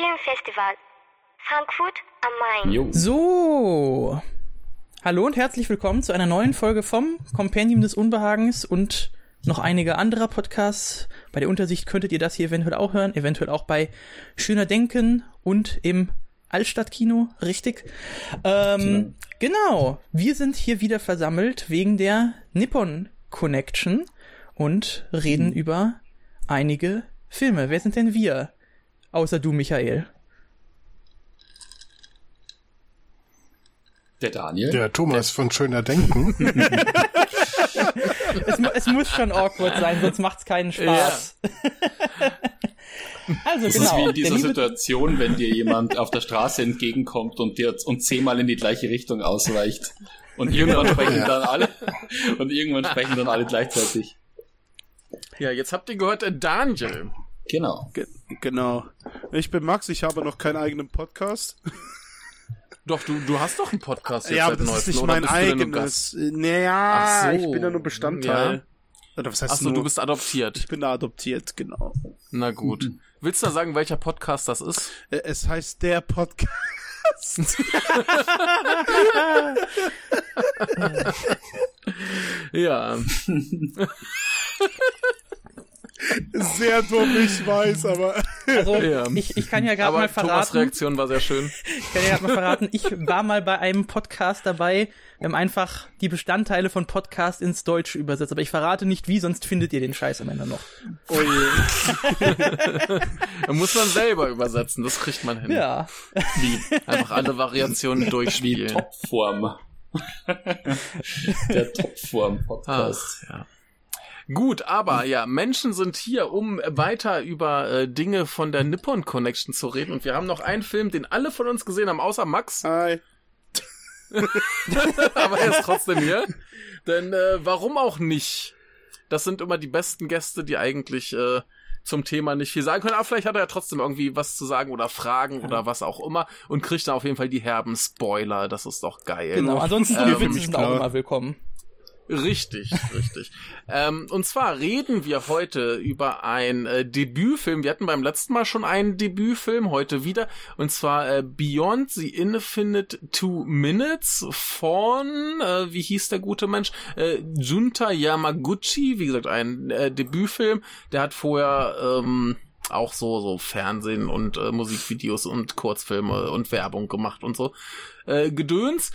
Filmfestival, Frankfurt am Main. Jo. So. Hallo und herzlich willkommen zu einer neuen Folge vom Kompendium des Unbehagens und noch einige anderer Podcasts. Bei der Untersicht könntet ihr das hier eventuell auch hören, eventuell auch bei Schöner Denken und im Altstadtkino, richtig? Ähm, genau, wir sind hier wieder versammelt wegen der Nippon Connection und reden über einige Filme. Wer sind denn wir? Außer du, Michael. Der Daniel. Der Thomas von Schöner Denken. es, es muss schon awkward sein, sonst macht's keinen Spaß. also Das genau. ist wie in der dieser Situation, wenn dir jemand auf der Straße entgegenkommt und dir und zehnmal in die gleiche Richtung ausweicht. Und irgendwann sprechen dann alle und irgendwann sprechen dann alle gleichzeitig. Ja, jetzt habt ihr gehört, der Daniel. Genau. Ge genau. Ich bin Max, ich habe noch keinen eigenen Podcast. Doch, du, du hast doch einen Podcast jetzt ja, aber das ist neuestem, nicht mein eigenes. Naja, so. ich bin ja nur Bestandteil. Oder was heißt Achso, nur? du bist adoptiert. ich bin da adoptiert, genau. Na gut. Willst du da sagen, welcher Podcast das ist? Äh, Es heißt der Podcast. Ja. Sehr dumm, ich weiß, aber. Also, Ja. ich, ich kann ja gerade Aber mal Thomas verraten, Reaktion war sehr schön. ich kann ja gerade mal verraten, ich war mal bei einem Podcast dabei, wir haben einfach die Bestandteile von Podcast ins Deutsche übersetzt, aber ich verrate nicht wie, sonst findet ihr den Scheiß am Ende noch. Oh je. Da muss man selber übersetzen, das kriegt man hin. Ja. Einfach alle Variationen durchspielen. Topform. Der Topform-Podcast. Ja. Gut, aber ja, Menschen sind hier, um weiter über äh, Dinge von der Nippon Connection zu reden. Und wir haben noch einen Film, den alle von uns gesehen haben, außer Max. Hi. aber er ist trotzdem hier. Denn äh, warum auch nicht? Das sind immer die besten Gäste, die eigentlich äh, zum Thema nicht viel sagen können. Aber vielleicht hat er ja trotzdem irgendwie was zu sagen oder Fragen oder was auch immer und kriegt dann auf jeden Fall die herben Spoiler. Das ist doch geil. Genau, ansonsten Ähm, die für Witze sind auch immer willkommen. Richtig, richtig. ähm, und zwar reden wir heute über ein äh, Debütfilm. Wir hatten beim letzten Mal schon einen Debütfilm, heute wieder. Und zwar äh, Beyond the Infinite Two Minutes von, äh, wie hieß der gute Mensch? Äh, Junta Yamaguchi. Wie gesagt, ein äh, Debütfilm. Der hat vorher... Ähm, auch so so Fernsehen und äh, Musikvideos und Kurzfilme und Werbung gemacht und so äh, Gedöns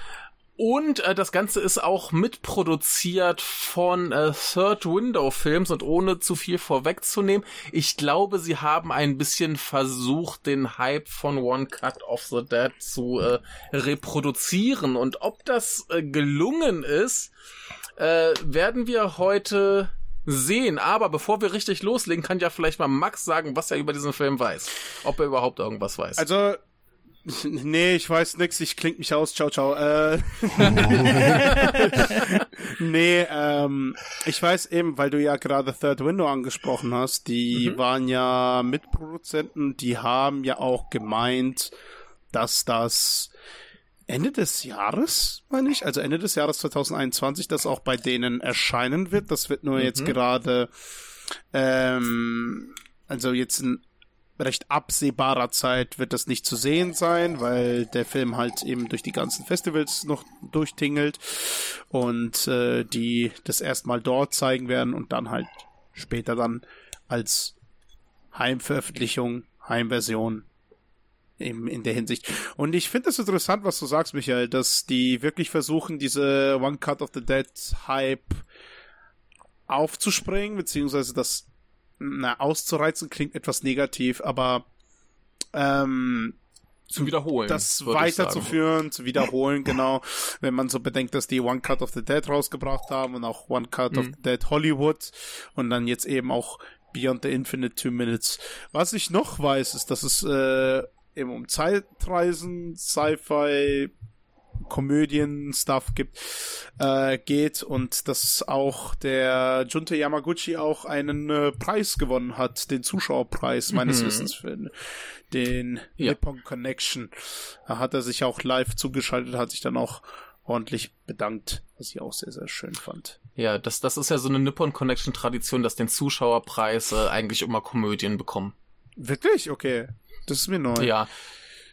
und äh, das Ganze ist auch mitproduziert von äh, Third Window Films und ohne zu viel vorwegzunehmen, ich glaube, sie haben ein bisschen versucht, den Hype von One Cut of the Dead zu äh, reproduzieren. Und ob das äh, gelungen ist, äh, werden wir heute sehen. Aber bevor wir richtig loslegen, kann ja vielleicht mal Max sagen, was er über diesen Film weiß. Ob er überhaupt irgendwas weiß. Also, nee, ich weiß nix, ich kling mich aus, ciao, ciao. Äh, nee, ähm, ich weiß eben, weil du ja gerade Third Window angesprochen hast, die waren ja Mitproduzenten, die haben ja auch gemeint, dass das Ende des Jahres, meine ich, also Ende des Jahres 2021, das auch bei denen erscheinen wird. Das wird nur jetzt gerade, ähm, also jetzt in recht absehbarer Zeit wird das nicht zu sehen sein, weil der Film halt eben durch die ganzen Festivals noch durchtingelt und äh, die das erstmal dort zeigen werden und dann halt später dann als Heimveröffentlichung, Heimversion eben in der Hinsicht. Und ich finde es interessant, was du sagst, Michael, dass die wirklich versuchen, diese One Cut of the Dead Hype aufzuspringen, beziehungsweise das na, auszureizen klingt etwas negativ, aber ähm, zu wiederholen. das weiterzuführen, zu wiederholen, genau. Wenn man so bedenkt, dass die One Cut of the Dead rausgebracht haben und auch One Cut of Mhm. the Dead Hollywood und dann jetzt eben auch Beyond the Infinite Two Minutes. Was ich noch weiß, ist, dass es äh, eben um Zeitreisen, Sci-Fi, Komödien, Stuff gibt, äh, geht und dass auch der Junta Yamaguchi auch einen äh, Preis gewonnen hat, den Zuschauerpreis meines Mhm. Wissens für den Ja. Nippon Connection. Da hat er sich auch live zugeschaltet, hat sich dann auch ordentlich bedankt, was ich auch sehr, sehr schön fand. Ja, das, das ist ja so eine Nippon Connection Tradition, dass den Zuschauerpreis äh, eigentlich immer Komödien bekommen. Wirklich? Okay. Das ist mir neu. Ja.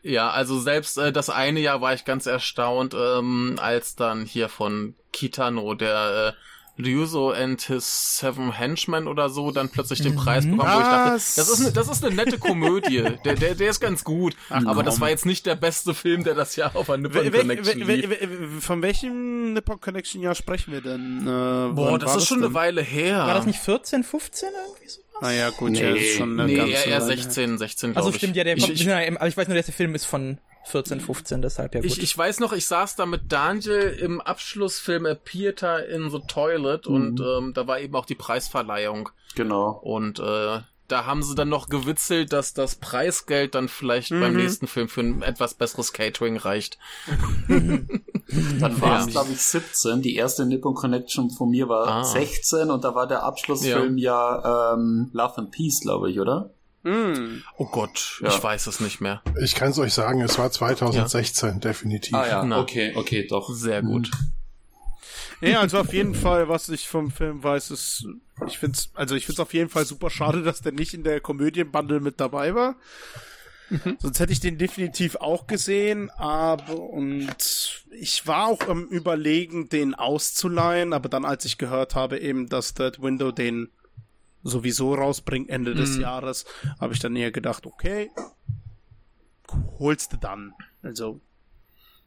Ja, also selbst äh, das eine Jahr war ich ganz erstaunt, ähm, als dann hier von Kitano, der äh, Ryuzo and his Seven Henchmen oder so dann plötzlich den Preis bekommen, wo ich dachte, das ist eine, das ist eine nette Komödie. der, der, der ist ganz gut. Ach, aber das war jetzt nicht der beste Film, der das Jahr auf einer Nippon Wel- Connection wel- lief. wel- Von welchem Nippon Connection Jahr sprechen wir denn? Äh, Boah, das ist schon denn? eine Weile her. War das nicht 14, 15 irgendwie sowas? Naja, gut, Nee, ja, ist schon eine Nee, ganze eher, eher Weile her. 16, 16, glaube Also stimmt, ja, der ich, kommt, ich, aber ich weiß nur, dass der Film ist von 14, 15, deshalb ja gut. Ich, ich weiß noch, ich saß da mit Daniel im Abschlussfilm A Theater in the Toilet und ähm, da war eben auch die Preisverleihung. Genau. Und äh, da haben sie dann noch gewitzelt, dass das Preisgeld dann vielleicht beim nächsten Film für ein etwas besseres Catering reicht. Dann war Ja. es, glaube ich, 17. Die erste Nippon Connection von mir war Ah. 16 und da war der Abschlussfilm ja, ähm, Love and Peace, glaube ich, oder? Hm. Oh Gott, Ja. ich weiß es nicht mehr. Ich kann es euch sagen, es war 2016, definitiv. Ah ja, Na. okay, okay, doch. Sehr gut. Ja, also auf jeden Fall, was ich vom Film weiß, ist, ich find's, also ich find's auf jeden Fall super schade, dass der nicht in der Komödienbundle mit dabei war. Sonst hätte ich den definitiv auch gesehen, aber und ich war auch im Überlegen, den auszuleihen, aber dann, als ich gehört habe, eben, dass Third Window den sowieso rausbringt Ende des Jahres, habe ich dann eher gedacht, okay, holst du dann. Also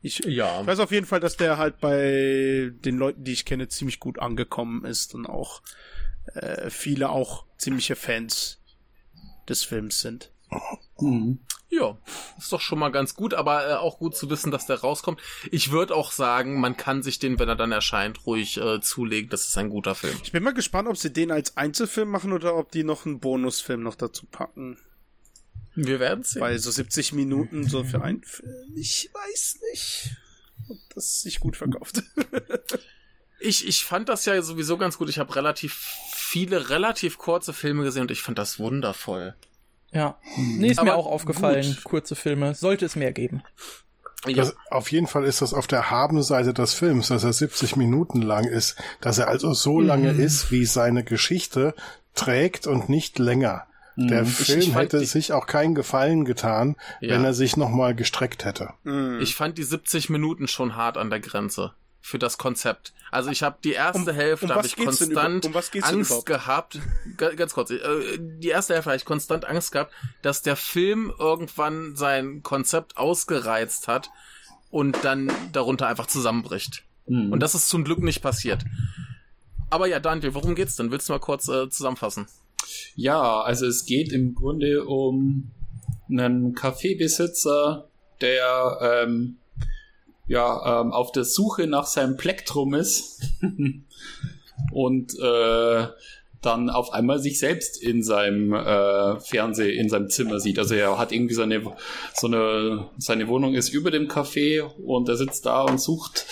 ich, Ja. ich weiß auf jeden Fall, dass der halt bei den Leuten, die ich kenne, ziemlich gut angekommen ist und auch äh, viele auch ziemliche Fans des Films sind. Mhm. Ja, ist doch schon mal ganz gut, aber äh, auch gut zu wissen, dass der rauskommt. Ich würde auch sagen, man kann sich den, wenn er dann erscheint, ruhig äh, zulegen. Das ist ein guter Film. Ich bin mal gespannt, ob sie den als Einzelfilm machen oder ob die noch einen Bonusfilm noch dazu packen. Wir werden sehen. Weil so 70 Minuten so für einen Film, ich weiß nicht, ob das sich gut verkauft. Ich, ich fand das ja sowieso ganz gut. Ich habe relativ viele, relativ kurze Filme gesehen und ich fand das wundervoll. ja. Nee, ist mir Aber auch aufgefallen, gut. kurze Filme. Sollte es mehr geben. Ja, Das, auf jeden Fall ist das auf der Habenseite des Films, dass er 70 Minuten lang ist, dass er also so lange ist, wie seine Geschichte trägt und nicht länger. Der Film ich fand hätte die- sich auch keinen Gefallen getan, Ja. wenn er sich nochmal gestreckt hätte. ich fand die 70 Minuten schon hart an der Grenze für das Konzept. Also ich habe die erste Um- Hälfte um habe ich konstant über- um was geht's denn Angst gehabt. Ga- Ganz kurz, äh, die erste Hälfte habe ich konstant Angst gehabt, dass der Film irgendwann sein Konzept ausgereizt hat und dann darunter einfach zusammenbricht. Mhm. Und das ist zum Glück nicht passiert. Aber ja, Daniel, worum geht's denn? Willst du mal kurz äh, zusammenfassen? Ja, also es geht im Grunde um einen Kaffeebesitzer, der ähm, ja ähm, auf der Suche nach seinem Plektrum ist und äh, dann auf einmal sich selbst in seinem äh, Fernseh, in seinem Zimmer sieht. Also er hat irgendwie seine, so eine, seine Wohnung ist über dem Café und er sitzt da und sucht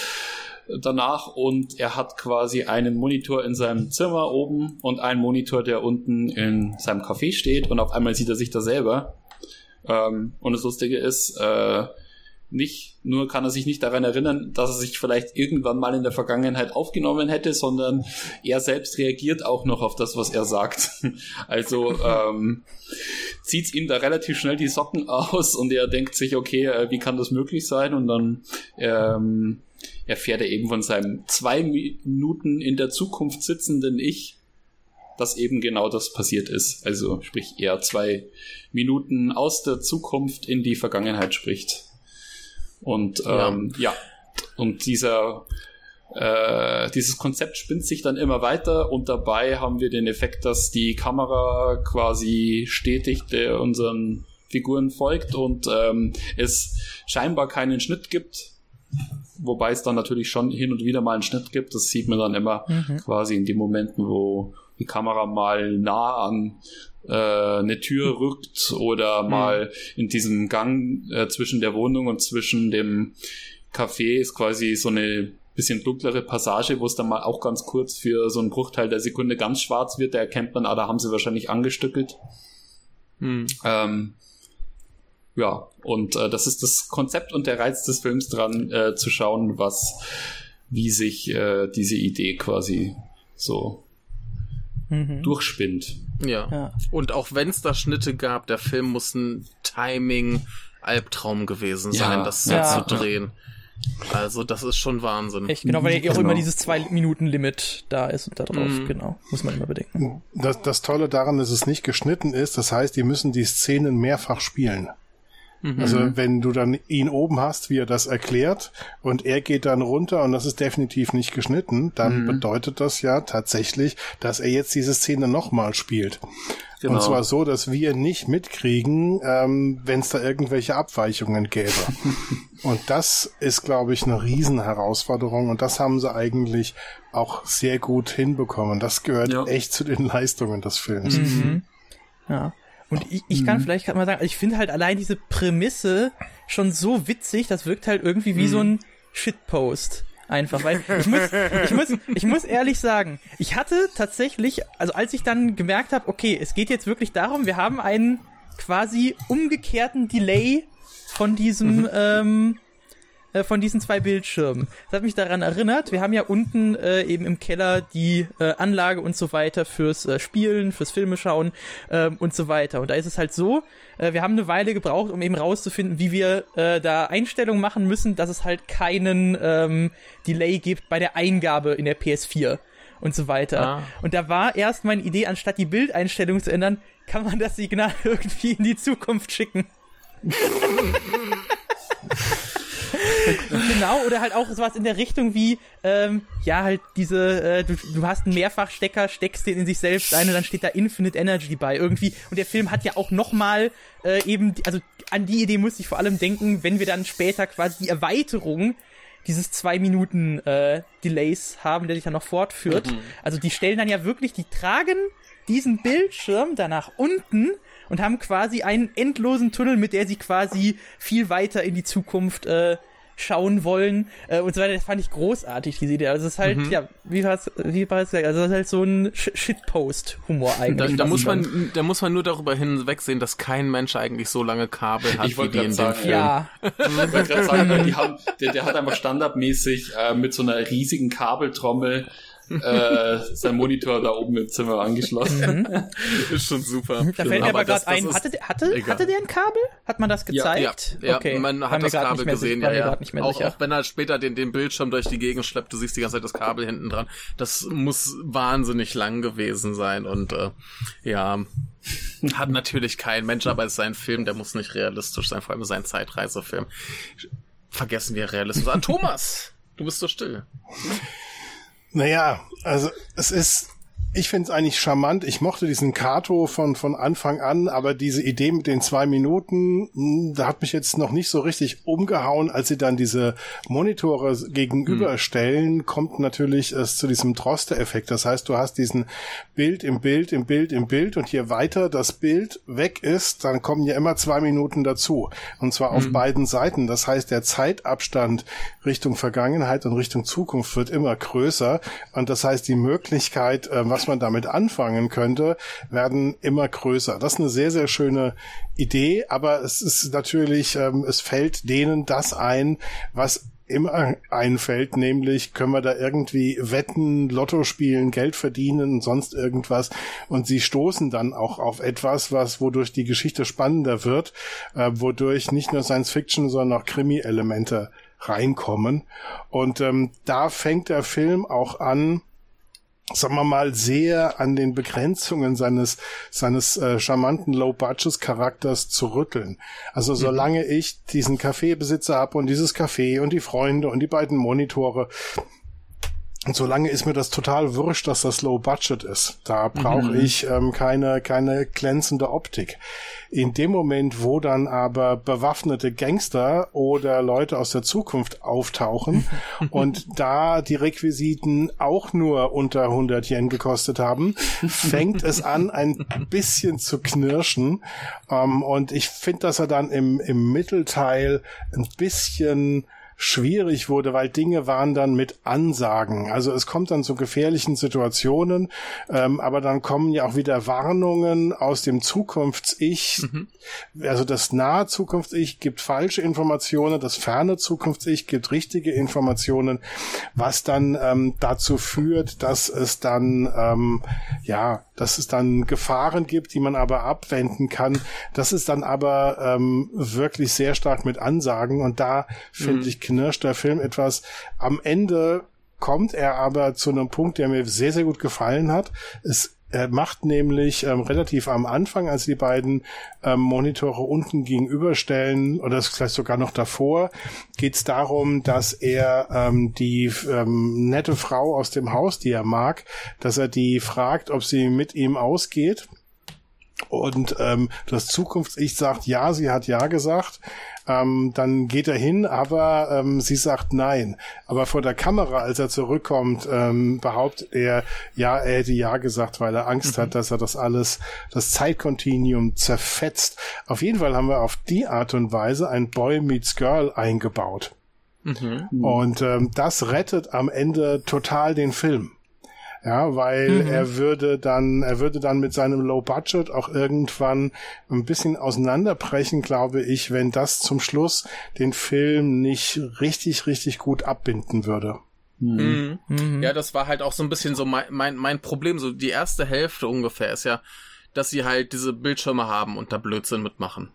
danach und er hat quasi einen Monitor in seinem Zimmer oben und einen Monitor, der unten in seinem Café steht und auf einmal sieht er sich da selber. Ähm, und das Lustige ist, äh, nicht nur kann er sich nicht daran erinnern, dass er sich vielleicht irgendwann mal in der Vergangenheit aufgenommen hätte, sondern er selbst reagiert auch noch auf das, was er sagt. Also ähm, zieht ihm da relativ schnell die Socken aus und er denkt sich, okay, äh, wie kann das möglich sein? Und dann ähm, erfährt er eben von seinem zwei Minuten in der Zukunft sitzenden Ich, dass eben genau das passiert ist. Also sprich er zwei Minuten aus der Zukunft in die Vergangenheit spricht. Und Ja. ähm, ja, und dieser äh, dieses Konzept spinnt sich dann immer weiter und dabei haben wir den Effekt, dass die Kamera quasi stetig unseren Figuren folgt und ähm, es scheinbar keinen Schnitt gibt, wobei es dann natürlich schon hin und wieder mal einen Schnitt gibt. Das sieht man dann immer quasi in den Momenten, wo die Kamera mal nah an äh, eine Tür rückt oder mal in diesem Gang äh, zwischen der Wohnung und zwischen dem Café ist quasi so eine bisschen dunklere Passage, wo es dann mal auch ganz kurz für so einen Bruchteil der Sekunde ganz schwarz wird. Da erkennt man, ah, da haben sie wahrscheinlich angestückelt. Hm. Ähm, ja, und äh, das ist das Konzept und der Reiz des Films dran, äh, zu schauen, was, wie sich äh, diese Idee quasi so mhm. durchspinnt. Ja. ja. Und auch wenn es da Schnitte gab, der Film muss ein Timing-Albtraum gewesen sein, ja. das so ja. zu drehen. Also, das ist schon Wahnsinn. Echt, genau, weil ja genau. auch immer dieses Zwei-Minuten-Limit da ist und da drauf, mhm. genau. Muss man immer bedenken. Das, das Tolle daran, dass es nicht geschnitten ist, das heißt, die müssen die Szenen mehrfach spielen. Mhm. Also wenn du dann ihn oben hast, wie er das erklärt, und er geht dann runter und das ist definitiv nicht geschnitten, dann mhm. bedeutet das ja tatsächlich, dass er jetzt diese Szene nochmal spielt. Genau. Und zwar so, dass wir nicht mitkriegen, ähm, wenn es da irgendwelche Abweichungen gäbe. und das ist, glaube ich, eine Riesenherausforderung und das haben sie eigentlich auch sehr gut hinbekommen. Das gehört ja. echt zu den Leistungen des Films. Mhm. Ja. Und ich, ich kann mhm. vielleicht mal sagen, ich finde halt allein diese Prämisse schon so witzig, das wirkt halt irgendwie wie mhm. so ein Shitpost. Einfach, weil ich muss, ich muss, ich muss ehrlich sagen, ich hatte tatsächlich, also als ich dann gemerkt habe, okay, es geht jetzt wirklich darum, wir haben einen quasi umgekehrten Delay von diesem mhm. ähm, äh, von diesen zwei Bildschirmen. Das hat mich daran erinnert, wir haben ja unten äh, eben im Keller die äh, Anlage und so weiter fürs äh, Spielen, fürs Filme schauen äh, und so weiter. Und da ist es halt so, äh, wir haben eine Weile gebraucht, um eben rauszufinden, wie wir äh, da Einstellungen machen müssen, dass es halt keinen ähm, Delay gibt bei der Eingabe in der PS4 und so weiter. Ah. Und da war erst meine Idee, anstatt die Bildeinstellung zu ändern, kann man das Signal irgendwie in die Zukunft schicken. genau, oder halt auch sowas in der Richtung wie, ähm, ja, halt diese, äh, du, du hast einen Mehrfachstecker, steckst den in sich selbst ein und dann steht da Infinite Energy bei irgendwie. Und der Film hat ja auch nochmal äh, eben, also an die Idee muss ich vor allem denken, wenn wir dann später quasi die Erweiterung dieses zwei Minuten äh, Delays haben, der sich dann noch fortführt. Mhm. Also die stellen dann ja wirklich, die tragen diesen Bildschirm da nach unten und haben quasi einen endlosen Tunnel, mit der sie quasi viel weiter in die Zukunft äh, schauen wollen äh, und so weiter. Das fand ich großartig, diese Idee. Also es ist halt, mhm. ja, wie war es, wie war es gesagt, also es ist halt so ein Shitpost-Humor eigentlich. Da, da muss man, da muss man nur darüber hinwegsehen, dass kein Mensch eigentlich so lange Kabel hat ich wie die in sagen, dem Film. Ja. ich wollte gerade sagen, die haben, der, der hat einfach standardmäßig äh, mit so einer riesigen Kabeltrommel äh, sein Monitor da oben im Zimmer angeschlossen. Mhm. ist schon super. Da fällt mir aber gerade ein, hatte, hatte, hatte der ein Kabel? Hat man das gezeigt? Ja, ja, okay. man hat das Kabel gesehen, ja, ja. Auch, auch wenn er später den, den Bildschirm durch die Gegend schleppt, du siehst die ganze Zeit das Kabel hinten dran. Das muss wahnsinnig lang gewesen sein und äh, ja, hat natürlich kein Mensch, aber es ist ein Film, der muss nicht realistisch sein, vor allem sein Zeitreisefilm. Vergessen wir Realismus an. Thomas, du bist so still. Naja, also es ist ich finde es eigentlich charmant. Ich mochte diesen Kato von, von Anfang an, aber diese Idee mit den zwei Minuten, hm, da hat mich jetzt noch nicht so richtig umgehauen. Als sie dann diese Monitore gegenüberstellen, hm. kommt natürlich es zu diesem Droste-Effekt. Das heißt, du hast diesen Bild im Bild, im Bild, im Bild und je weiter das Bild weg ist, dann kommen ja immer zwei Minuten dazu. Und zwar auf hm. beiden Seiten. Das heißt, der Zeitabstand Richtung Vergangenheit und Richtung Zukunft wird immer größer. Und das heißt, die Möglichkeit, äh, was was man damit anfangen könnte, werden immer größer. Das ist eine sehr, sehr schöne Idee, aber es ist natürlich, ähm, es fällt denen das ein, was immer einfällt, nämlich können wir da irgendwie wetten, Lotto spielen, Geld verdienen sonst irgendwas und sie stoßen dann auch auf etwas, was wodurch die Geschichte spannender wird, äh, wodurch nicht nur Science Fiction, sondern auch Krimi-Elemente reinkommen und ähm, da fängt der Film auch an, sagen wir mal, sehr an den Begrenzungen seines, seines äh, charmanten Low-Budget-Charakters zu rütteln. Also solange mhm. ich diesen Kaffeebesitzer habe und dieses Café und die Freunde und die beiden Monitore, und solange ist mir das total wurscht, dass das Low Budget ist. Da brauche mhm. ich ähm, keine, keine glänzende Optik. In dem Moment, wo dann aber bewaffnete Gangster oder Leute aus der Zukunft auftauchen und da die Requisiten auch nur unter 100 Yen gekostet haben, fängt es an, ein bisschen zu knirschen. Ähm, und ich finde, dass er dann im, im Mittelteil ein bisschen schwierig wurde, weil Dinge waren dann mit Ansagen. Also es kommt dann zu gefährlichen Situationen, ähm, aber dann kommen ja auch wieder Warnungen aus dem Zukunfts-Ich. Mhm. Also das nahe Zukunfts-Ich gibt falsche Informationen, das ferne Zukunfts-Ich gibt richtige Informationen, was dann ähm, dazu führt, dass es dann ähm, ja, dass es dann Gefahren gibt, die man aber abwenden kann. Das ist dann aber ähm, wirklich sehr stark mit Ansagen und da finde mhm. ich knirscht der Film etwas. Am Ende kommt er aber zu einem Punkt, der mir sehr, sehr gut gefallen hat. Es er macht nämlich ähm, relativ am Anfang, als die beiden ähm, Monitore unten gegenüberstellen, oder vielleicht sogar noch davor, geht es darum, dass er ähm, die ähm, nette Frau aus dem Haus, die er mag, dass er die fragt, ob sie mit ihm ausgeht. Und ähm, das Zukunfts-Ich sagt ja, sie hat ja gesagt. Ähm, dann geht er hin, aber ähm, sie sagt nein. Aber vor der Kamera, als er zurückkommt, ähm, behauptet er, ja, er hätte ja gesagt, weil er Angst mhm. hat, dass er das alles, das Zeitkontinuum zerfetzt. Auf jeden Fall haben wir auf die Art und Weise ein Boy Meets Girl eingebaut. Mhm. Und ähm, das rettet am Ende total den Film. Ja, weil mhm. er würde dann, er würde dann mit seinem Low Budget auch irgendwann ein bisschen auseinanderbrechen, glaube ich, wenn das zum Schluss den Film nicht richtig, richtig gut abbinden würde. Mhm. Mhm. Ja, das war halt auch so ein bisschen so mein, mein, mein Problem. So die erste Hälfte ungefähr ist ja, dass sie halt diese Bildschirme haben und da Blödsinn mitmachen.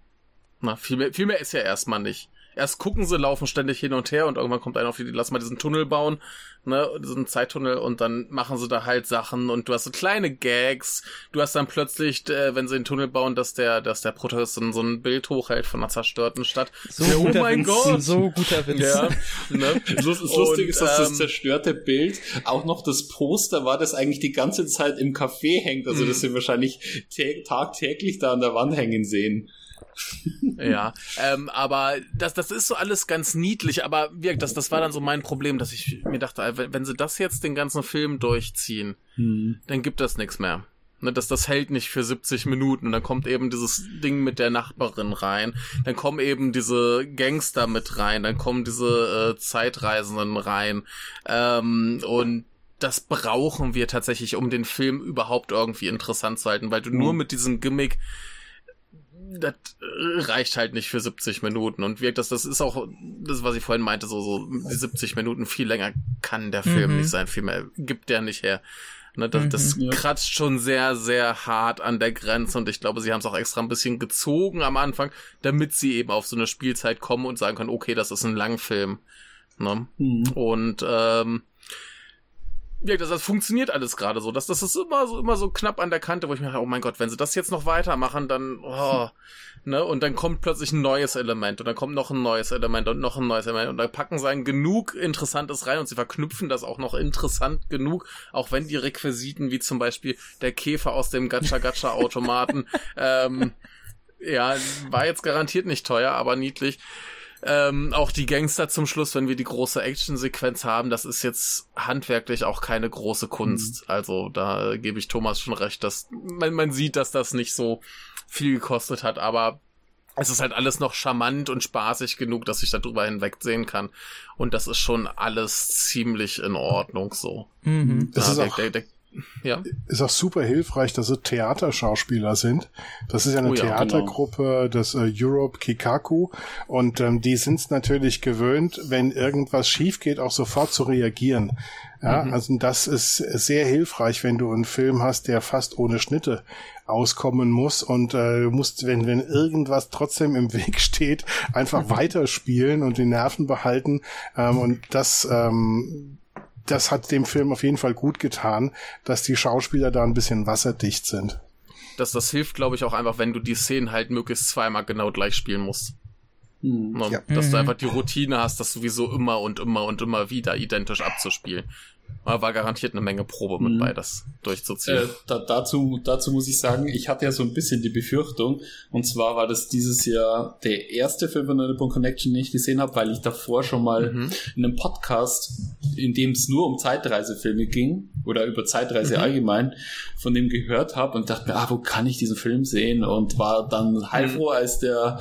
Na, viel mehr, viel mehr ist ja erstmal nicht erst gucken sie, laufen ständig hin und her und irgendwann kommt einer auf die, lass mal diesen Tunnel bauen, ne, diesen Zeittunnel und dann machen sie da halt Sachen und du hast so kleine Gags, du hast dann plötzlich, äh, wenn sie den Tunnel bauen, dass der, dass der Protagonist so ein Bild hochhält von einer zerstörten Stadt. So ja, oh mein Witz, Gott! So guter Witz. Ja, ne? Das Lustige ist, dass das ähm, zerstörte Bild auch noch das Poster war, das eigentlich die ganze Zeit im Café hängt, also das sie wahrscheinlich tagtäglich da an der Wand hängen sehen ja, ähm, aber das, das ist so alles ganz niedlich, aber wirkt, das, das war dann so mein Problem, dass ich mir dachte, wenn, wenn sie das jetzt den ganzen Film durchziehen, hm. dann gibt das nichts mehr. Ne, das, das hält nicht für 70 Minuten. Und dann kommt eben dieses Ding mit der Nachbarin rein. Dann kommen eben diese Gangster mit rein. Dann kommen diese äh, Zeitreisenden rein. Ähm, und das brauchen wir tatsächlich, um den Film überhaupt irgendwie interessant zu halten, weil du mhm. nur mit diesem Gimmick das reicht halt nicht für 70 Minuten und wirkt das, das ist auch das, was ich vorhin meinte, so, so 70 Minuten viel länger kann der Film mhm. nicht sein, viel mehr gibt der nicht her. Ne, das, mhm, das ja. kratzt schon sehr, sehr hart an der Grenze und ich glaube, sie haben es auch extra ein bisschen gezogen am Anfang, damit sie eben auf so eine Spielzeit kommen und sagen können, okay, das ist ein Langfilm. Ne? Mhm. Und ähm, ja, das, das funktioniert alles gerade so. Das, das ist immer so, immer so knapp an der Kante, wo ich mir oh mein Gott, wenn sie das jetzt noch weitermachen, dann, oh, ne, und dann kommt plötzlich ein neues Element und dann kommt noch ein neues Element und noch ein neues Element und dann packen sie ein genug Interessantes rein und sie verknüpfen das auch noch interessant genug, auch wenn die Requisiten wie zum Beispiel der Käfer aus dem Gacha-Gacha-Automaten, ähm, ja, war jetzt garantiert nicht teuer, aber niedlich. Ähm, auch die Gangster zum Schluss, wenn wir die große Action-Sequenz haben, das ist jetzt handwerklich auch keine große Kunst. Mhm. Also da gebe ich Thomas schon recht, dass man, man sieht, dass das nicht so viel gekostet hat, aber es ist halt alles noch charmant und spaßig genug, dass ich darüber hinwegsehen kann. Und das ist schon alles ziemlich in Ordnung so. Mhm. Das ja, ist der, auch der, der, ja. Ist auch super hilfreich, dass sie Theaterschauspieler sind. Das ist ja eine oh ja, Theatergruppe genau. des äh, Europe Kikaku und ähm, die sind es natürlich gewöhnt, wenn irgendwas schief geht, auch sofort zu reagieren. Ja, mhm. also das ist sehr hilfreich, wenn du einen Film hast, der fast ohne Schnitte auskommen muss und äh, du musst, wenn, wenn irgendwas trotzdem im Weg steht, einfach mhm. weiterspielen und die Nerven behalten. Ähm, und das ähm, das hat dem Film auf jeden Fall gut getan, dass die Schauspieler da ein bisschen wasserdicht sind. Das, das hilft, glaube ich, auch einfach, wenn du die Szenen halt möglichst zweimal genau gleich spielen musst. Hm. Ja. Dass mhm. du einfach die Routine hast, das sowieso immer und immer und immer wieder identisch abzuspielen. Aber war garantiert eine Menge Probe mit mhm. bei, das durchzuziehen. Äh, da, dazu, dazu muss ich sagen, ich hatte ja so ein bisschen die Befürchtung, und zwar war das dieses Jahr der erste Film von Nippon Connection, den ich gesehen habe, weil ich davor schon mal mhm. in einem Podcast, in dem es nur um Zeitreisefilme ging, oder über Zeitreise mhm. allgemein, von dem gehört habe und dachte mir, ah, wo kann ich diesen Film sehen? Und war dann heilfroh, mhm. als der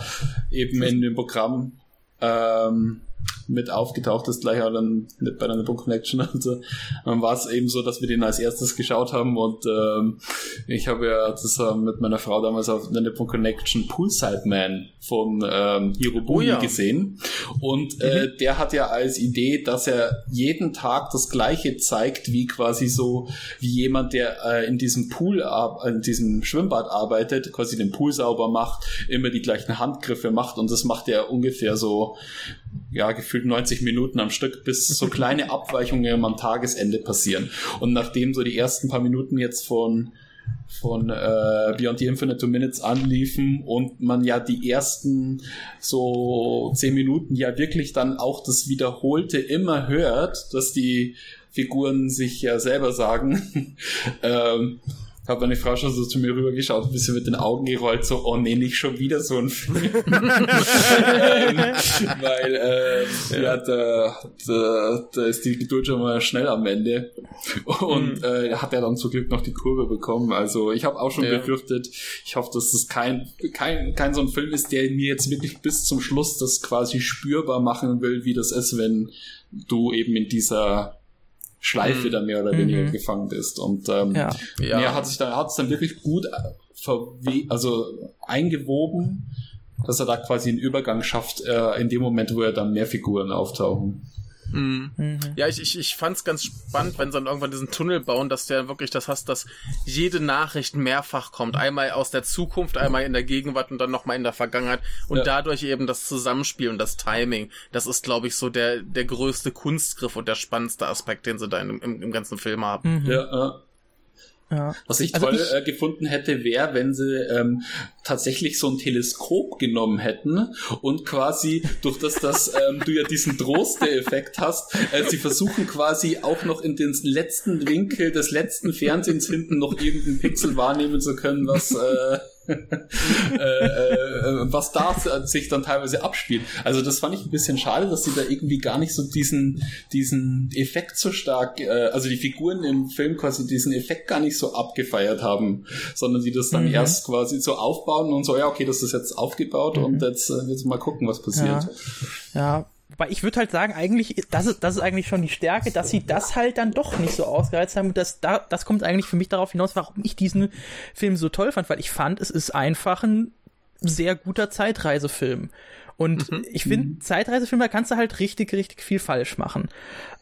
eben in dem Programm ähm, mit aufgetaucht ist, gleich auch dann bei der Nippon Connection. Also dann war es eben so, dass wir den als erstes geschaut haben und ähm, ich habe ja zusammen mit meiner Frau damals auf der Nippon Connection Poolside Man von ähm, Hirobumi oh ja. gesehen und äh, mhm. der hat ja als Idee, dass er jeden Tag das gleiche zeigt, wie quasi so, wie jemand, der äh, in diesem Pool, in diesem Schwimmbad arbeitet, quasi den Pool sauber macht, immer die gleichen Handgriffe macht und das macht er ungefähr so, ja, gefühlt 90 Minuten am Stück, bis so kleine Abweichungen am Tagesende passieren. Und nachdem so die ersten paar Minuten jetzt von von äh, Beyond the Infinite Two Minutes anliefen und man ja die ersten so zehn Minuten ja wirklich dann auch das Wiederholte immer hört, dass die Figuren sich ja selber sagen. ähm, habe meine Frau schon so zu mir rübergeschaut, ein bisschen mit den Augen gerollt, so, oh nee, nicht schon wieder so ein Film. Weil, äh, ja, ja da, da, da ist die Geduld schon mal schnell am Ende. Und mhm. äh, hat er dann zum Glück noch die Kurve bekommen. Also ich habe auch schon ja. befürchtet, ich hoffe, dass das kein, kein, kein so ein Film ist, der mir jetzt wirklich bis zum Schluss das quasi spürbar machen will, wie das ist, wenn du eben in dieser Schleife mhm. da mehr oder weniger mhm. gefangen bist. Und ähm, ja. Ja. Nee, hat sich dann hat es dann wirklich gut äh, also eingewoben, dass er da quasi einen Übergang schafft äh, in dem Moment, wo er dann mehr Figuren auftauchen. Mhm. Mhm. Ja, ich, ich, ich fand es ganz spannend, wenn sie dann irgendwann diesen Tunnel bauen, dass der wirklich das hast, dass jede Nachricht mehrfach kommt. Einmal aus der Zukunft, einmal in der Gegenwart und dann nochmal in der Vergangenheit. Und ja. dadurch eben das Zusammenspiel und das Timing. Das ist, glaube ich, so der, der größte Kunstgriff und der spannendste Aspekt, den sie da im, im, im ganzen Film haben. Mhm. Ja, ja. Ja. Was ich also toll ich, äh, gefunden hätte, wäre, wenn sie ähm, tatsächlich so ein Teleskop genommen hätten und quasi durch das, dass ähm, du ja diesen Droste-Effekt hast, äh, sie versuchen quasi auch noch in den letzten Winkel des letzten Fernsehens hinten noch irgendeinen Pixel wahrnehmen zu können, was äh, äh, äh, was da sich dann teilweise abspielt. Also das fand ich ein bisschen schade, dass sie da irgendwie gar nicht so diesen, diesen Effekt so stark, äh, also die Figuren im Film quasi diesen Effekt gar nicht so abgefeiert haben, sondern sie das dann mhm. erst quasi so aufbauen und so, ja, okay, das ist jetzt aufgebaut mhm. und jetzt, äh, jetzt mal gucken, was passiert. Ja, ja Wobei ich würde halt sagen, eigentlich, das ist, das ist eigentlich schon die Stärke, dass sie das halt dann doch nicht so ausgereizt haben. Und das, da, das kommt eigentlich für mich darauf hinaus, warum ich diesen Film so toll fand, weil ich fand, es ist einfach ein sehr guter Zeitreisefilm. Und mhm. ich finde, mhm. Zeitreisefilme, da kannst du halt richtig, richtig viel falsch machen.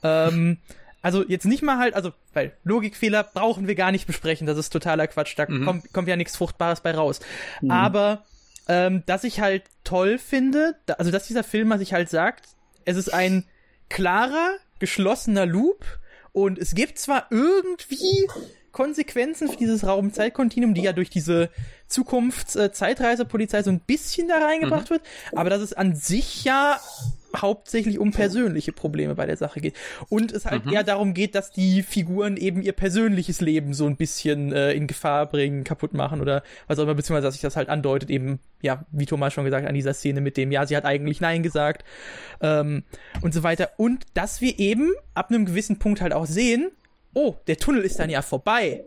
Ähm, also jetzt nicht mal halt, also, weil Logikfehler brauchen wir gar nicht besprechen, das ist totaler Quatsch, da mhm. kommt, kommt ja nichts Fruchtbares bei raus. Mhm. Aber ähm, dass ich halt toll finde, da, also dass dieser Film sich halt sagt, es ist ein klarer, geschlossener Loop und es gibt zwar irgendwie Konsequenzen für dieses Raum-Zeit-Kontinuum, die ja durch diese Zukunfts-Zeitreisepolizei so ein bisschen da reingebracht mhm. wird, aber dass es an sich ja hauptsächlich um persönliche Probleme bei der Sache geht. Und es halt mhm. eher darum geht, dass die Figuren eben ihr persönliches Leben so ein bisschen äh, in Gefahr bringen, kaputt machen oder was auch immer, beziehungsweise dass sich das halt andeutet, eben, ja, wie Thomas schon gesagt, an dieser Szene mit dem, ja, sie hat eigentlich Nein gesagt ähm, und so weiter. Und dass wir eben ab einem gewissen Punkt halt auch sehen, oh, der Tunnel ist dann ja vorbei.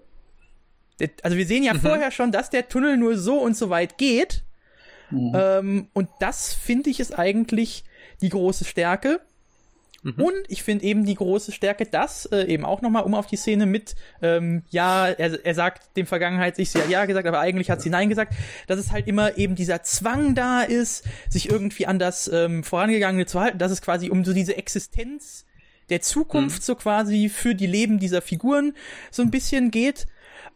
Der, also wir sehen ja mhm. vorher schon, dass der Tunnel nur so und so weit geht. Mhm. Ähm, und das finde ich ist eigentlich die große Stärke. Mhm. Und ich finde eben die große Stärke, dass äh, eben auch nochmal um auf die Szene mit, ähm, ja, er, er sagt dem Vergangenheit, ich sie hat ja gesagt, aber eigentlich hat sie nein gesagt, dass es halt immer eben dieser Zwang da ist, sich irgendwie an das ähm, Vorangegangene zu halten, dass es quasi um so diese Existenz der Zukunft mhm. so quasi für die Leben dieser Figuren so ein bisschen geht.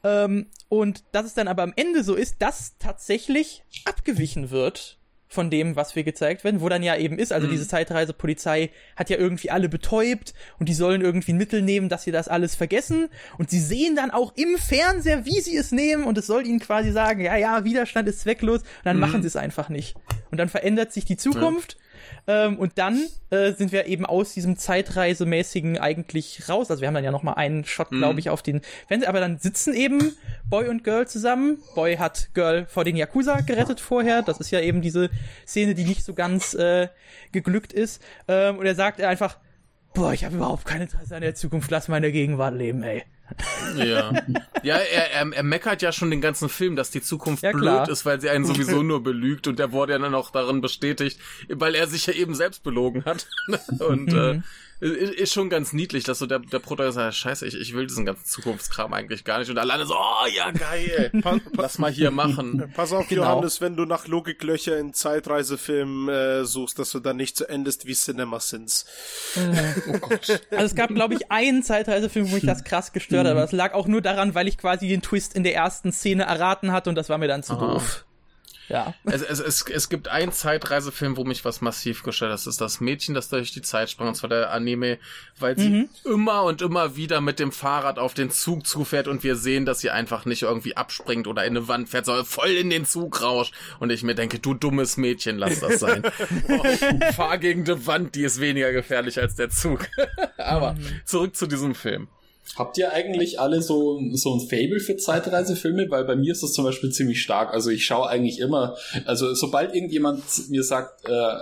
Ähm, und dass es dann aber am Ende so ist, dass tatsächlich abgewichen wird von dem, was wir gezeigt werden, wo dann ja eben ist, also mhm. diese Zeitreisepolizei hat ja irgendwie alle betäubt und die sollen irgendwie ein Mittel nehmen, dass sie das alles vergessen und sie sehen dann auch im Fernseher, wie sie es nehmen und es soll ihnen quasi sagen, ja, ja, Widerstand ist zwecklos und dann mhm. machen sie es einfach nicht. Und dann verändert sich die Zukunft ähm, und dann äh, sind wir eben aus diesem Zeitreisemäßigen eigentlich raus. Also wir haben dann ja noch mal einen Shot, mhm. glaube ich, auf den Fernseher. Aber dann sitzen eben Boy und Girl zusammen. Boy hat Girl vor den Yakuza gerettet vorher. Das ist ja eben diese Szene, die nicht so ganz äh, geglückt ist. Ähm, und er sagt einfach, boah, ich habe überhaupt kein Interesse an der Zukunft. Lass meine Gegenwart leben, ey. Ja, ja er, er, er meckert ja schon den ganzen Film, dass die Zukunft Ja, blöd klar. ist, weil sie einen sowieso nur belügt und der wurde ja dann auch darin bestätigt, weil er sich ja eben selbst belogen hat. Und äh, Mhm. Ist ist schon ganz niedlich, dass so der, der Protagonist sagt, scheiße, ich, ich will diesen ganzen Zukunftskram eigentlich gar nicht. Und alleine so, oh ja, geil, lass mal hier machen. Pass auf, Genau. Johannes, wenn du nach Logiklöcher in Zeitreisefilmen äh, suchst, dass du dann nicht so endest wie Cinema Sins. Also es gab, glaube ich, einen Zeitreisefilm, wo mich das krass gestört hat, aber es lag auch nur daran, weil ich quasi den Twist in der ersten Szene erraten hatte und das war mir dann zu doof. Ja. Es, es, es, es gibt einen Zeitreisefilm, wo mich was massiv gestört hat. Das ist das Mädchen, das durch die Zeit sprang, und zwar der Anime, weil sie immer und immer wieder mit dem Fahrrad auf den Zug zufährt und wir sehen, dass sie einfach nicht irgendwie abspringt oder in eine Wand fährt, sondern voll in den Zug rauscht. Und ich mir denke, du dummes Mädchen, lass das sein. oh, fahr gegen die Wand, die ist weniger gefährlich als der Zug. Aber zurück zu diesem Film. Habt ihr eigentlich alle so, so ein Fable für Zeitreisefilme? Weil bei mir ist das zum Beispiel ziemlich stark. Also ich schaue eigentlich immer, also sobald irgendjemand mir sagt, äh,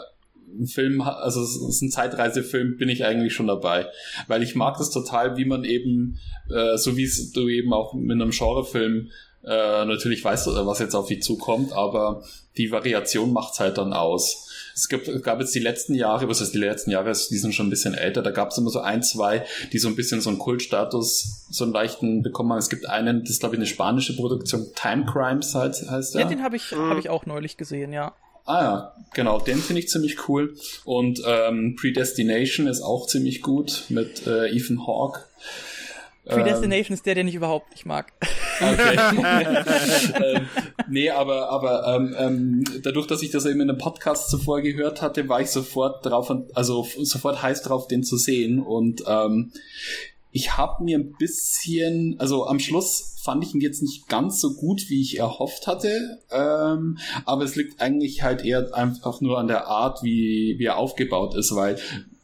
ein Film, also es ist ein Zeitreisefilm, bin ich eigentlich schon dabei. Weil ich mag das total, wie man eben, äh, so wie es du eben auch mit einem Genrefilm äh, natürlich weißt, was jetzt auf dich zukommt, aber die Variation macht's halt dann aus. Es gibt, gab jetzt die letzten Jahre, was heißt die letzten Jahre, die sind schon ein bisschen älter, da gab es immer so ein, zwei, die so ein bisschen so einen Kultstatus, so einen leichten bekommen haben. Es gibt einen, das ist glaube ich eine spanische Produktion, Time Crimes halt, heißt der. Ja, den habe ich, hab ich auch neulich gesehen, ja. Ah ja, genau, den finde ich ziemlich cool. Und ähm, Predestination ist auch ziemlich gut mit äh, Ethan Hawke. Predestination ist der, den ich überhaupt nicht mag. Okay. ähm, nee, aber, aber ähm, ähm, dadurch, dass ich das eben in einem Podcast zuvor gehört hatte, war ich sofort drauf, also sofort heiß drauf, den zu sehen. Und ähm, ich habe mir ein bisschen, also am Schluss fand ich ihn jetzt nicht ganz so gut, wie ich erhofft hatte. Ähm, aber es liegt eigentlich halt eher einfach nur an der Art, wie, wie er aufgebaut ist, weil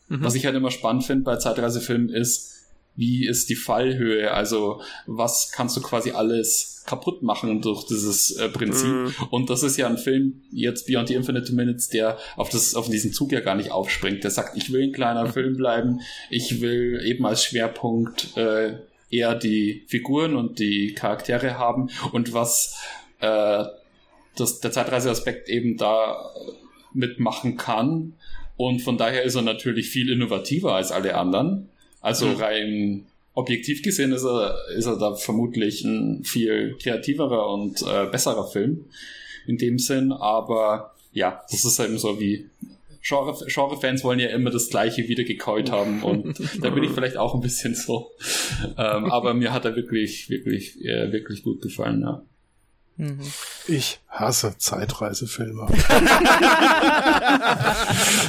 was ich halt immer spannend finde bei Zeitreisefilmen ist, wie ist die Fallhöhe? Also was kannst du quasi alles kaputt machen durch dieses äh, Prinzip? Und das ist ja ein Film, jetzt Beyond the Infinite Minutes, der auf, das, auf diesen Zug ja gar nicht aufspringt. Der sagt, ich will ein kleiner Film bleiben, ich will eben als Schwerpunkt äh, eher die Figuren und die Charaktere haben. Und was äh, das, der Zeitreiseaspekt eben da mitmachen kann. Und von daher ist er natürlich viel innovativer als alle anderen. Also rein objektiv gesehen ist er, ist er da vermutlich ein viel kreativerer und äh, besserer Film in dem Sinn. Aber ja, das ist eben so wie Genre- Genre-Fans wollen ja immer das Gleiche wieder gekäut haben und da bin ich vielleicht auch ein bisschen so. Ähm, aber mir hat er wirklich, wirklich, äh, wirklich gut gefallen, ja. Ich hasse Zeitreisefilme.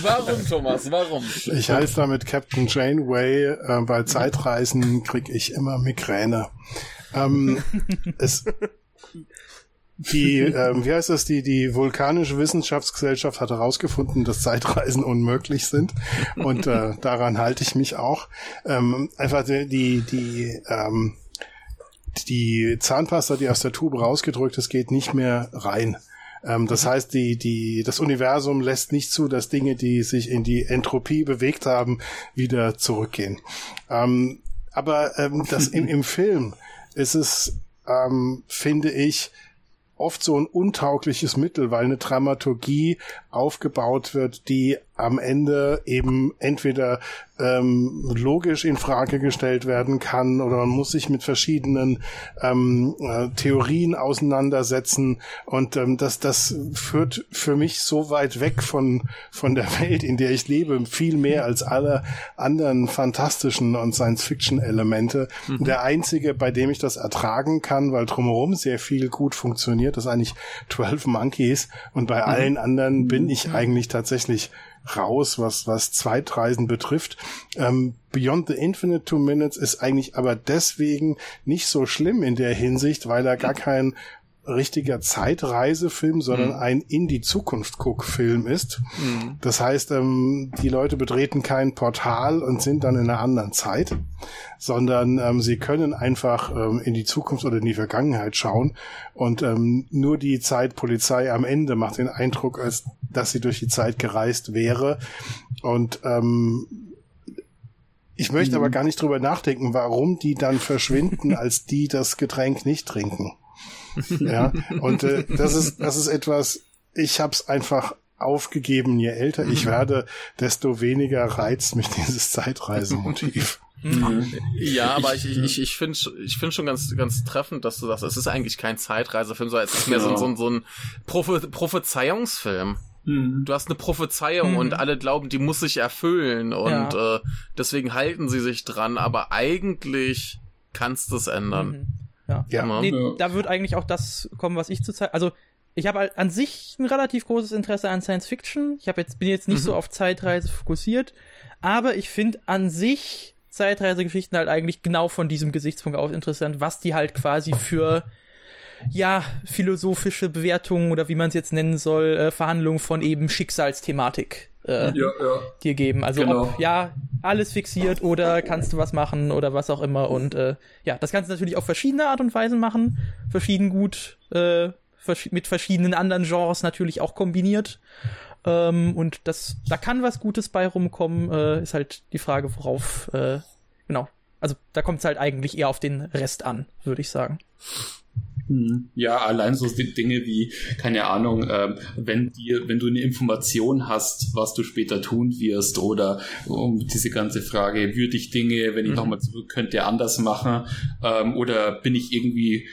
Warum, Thomas? Warum? Ich heiße damit Captain Janeway. Äh, bei Zeitreisen krieg ich immer Migräne. Ähm, es, die, ähm, wie heißt das, die, die vulkanische Wissenschaftsgesellschaft hat herausgefunden, dass Zeitreisen unmöglich sind. Und äh, daran halte ich mich auch. Ähm, einfach die, die, die ähm, die Zahnpasta, die aus der Tube rausgedrückt ist, geht nicht mehr rein. Ähm, das heißt, die, die, das Universum lässt nicht zu, dass Dinge, die sich in die Entropie bewegt haben, wieder zurückgehen. Ähm, aber ähm, das im, im Film ist es, ähm, finde ich, oft so ein untaugliches Mittel, weil eine Dramaturgie aufgebaut wird, die am Ende eben entweder ähm, logisch in Frage gestellt werden kann oder man muss sich mit verschiedenen ähm, äh, Theorien auseinandersetzen. Und ähm, das das führt für mich so weit weg von von der Welt, in der ich lebe, viel mehr als alle anderen fantastischen und Science-Fiction-Elemente. Der einzige, bei dem ich das ertragen kann, weil drumherum sehr viel gut funktioniert, ist eigentlich 12 Monkeys und bei allen anderen bin ich eigentlich tatsächlich raus, was, was Zweitreisen betrifft. Ähm, Beyond the Infinite Two Minutes ist eigentlich aber deswegen nicht so schlimm in der Hinsicht, weil er gar kein richtiger Zeitreisefilm, sondern ein in die Zukunft Guck-Film ist. Das heißt, ähm, die Leute betreten kein Portal und sind dann in einer anderen Zeit, sondern ähm, sie können einfach ähm, in die Zukunft oder in die Vergangenheit schauen und ähm, nur die Zeitpolizei am Ende macht den Eindruck, als dass sie durch die Zeit gereist wäre und ähm, Ich möchte mhm. aber gar nicht drüber nachdenken, warum die dann verschwinden, als die das Getränk nicht trinken. ja, und äh, das ist das ist etwas. Ich habe es einfach aufgegeben. Je älter ich werde, desto weniger reizt mich dieses Zeitreisemotiv. Mhm. Ja, aber ich, ich, ich finde ich find schon ganz, ganz treffend, dass du sagst, es ist eigentlich kein Zeitreisefilm, sondern es ist mehr genau. so, so, so ein Prophe Prophezeiungsfilm. Mhm. Du hast eine Prophezeiung mhm. und alle glauben, die muss sich erfüllen und ja. äh, deswegen halten sie sich dran, aber eigentlich kannst du es ändern. Mhm. Ja. ja. Nee, da wird eigentlich auch das kommen, was ich zurzeit, also ich habe an sich ein relativ großes Interesse an Science Fiction. Ich habe jetzt bin jetzt nicht so mhm. auf Zeitreise fokussiert, aber ich finde an sich Zeitreisegeschichten halt eigentlich genau von diesem Gesichtspunkt aus interessant, was die halt quasi für ja, philosophische Bewertungen oder wie man es jetzt nennen soll, äh, Verhandlungen von eben Schicksalsthematik äh, ja, ja. dir geben. Also genau. ob, ja, alles fixiert oder kannst du was machen oder was auch immer. Und äh, ja, das kannst du natürlich auf verschiedene Art und Weisen machen, verschieden gut, äh, vers mit verschiedenen anderen Genres natürlich auch kombiniert. Ähm, und das, da kann was Gutes bei rumkommen, äh, ist halt die Frage, worauf, äh, genau. Also da kommt es halt eigentlich eher auf den Rest an, würde ich sagen. Hm. Ja, allein so Dinge wie, keine Ahnung, ähm, wenn dir, wenn du eine Information hast, was du später tun wirst, oder um diese ganze Frage, würde ich Dinge, wenn ich mhm. nochmal zurück könnte, anders machen, ähm, oder bin ich irgendwie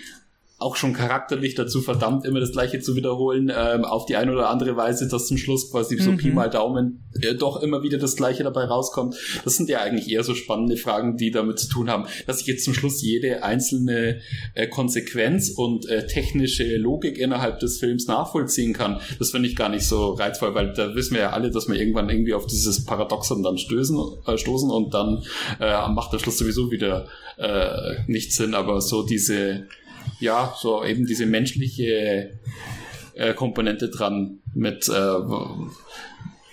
auch schon charakterlich dazu verdammt, immer das Gleiche zu wiederholen, ähm, auf die eine oder andere Weise, dass zum Schluss quasi so mhm. Pi mal Daumen äh, doch immer wieder das Gleiche dabei rauskommt. Das sind ja eigentlich eher so spannende Fragen, die damit zu tun haben, dass ich jetzt zum Schluss jede einzelne äh, Konsequenz und äh, technische Logik innerhalb des Films nachvollziehen kann. Das finde ich gar nicht so reizvoll, weil da wissen wir ja alle, dass wir irgendwann irgendwie auf dieses Paradoxon dann stößen, äh, stoßen und dann äh, macht der Schluss sowieso wieder äh, nichts Sinn, aber so diese ja, so eben diese menschliche äh, Komponente dran mit, äh,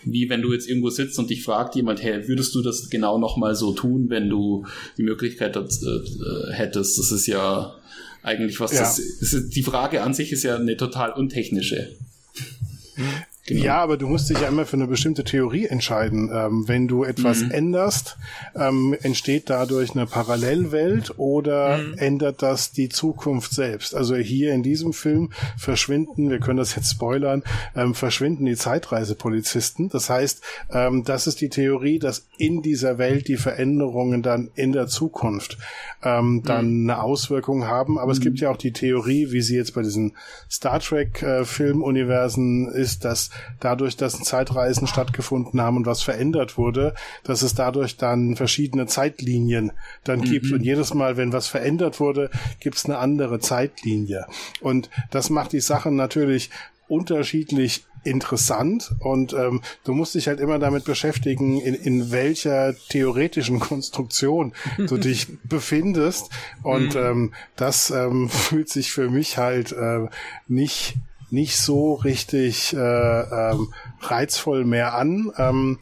wie wenn du jetzt irgendwo sitzt und dich fragt jemand, hey, würdest du das genau nochmal so tun, wenn du die Möglichkeit das, äh, hättest? Das ist ja eigentlich was, ja. Das, das ist, die Frage an sich ist ja eine total untechnische. Genau. Ja, aber du musst dich ja immer für eine bestimmte Theorie entscheiden. Ähm, wenn du etwas mhm. änderst, ähm, entsteht dadurch eine Parallelwelt oder mhm. ändert das die Zukunft selbst? Also hier in diesem Film verschwinden, wir können das jetzt spoilern, ähm, verschwinden die Zeitreisepolizisten. Das heißt, ähm, das ist die Theorie, dass in dieser Welt die Veränderungen dann in der Zukunft ähm, dann mhm. eine Auswirkung haben. Aber es gibt mhm. ja auch die Theorie, wie sie jetzt bei diesen Star Trek äh, Filmuniversen ist, dass dadurch, dass Zeitreisen stattgefunden haben und was verändert wurde, dass es dadurch dann verschiedene Zeitlinien dann mhm. gibt. Und jedes Mal, wenn was verändert wurde, gibt es eine andere Zeitlinie. Und das macht die Sache natürlich unterschiedlich interessant und ähm, du musst dich halt immer damit beschäftigen, in, in welcher theoretischen Konstruktion du dich befindest und mhm. ähm, das ähm, fühlt sich für mich halt äh, nicht nicht so richtig äh, ähm, reizvoll mehr an. Ähm,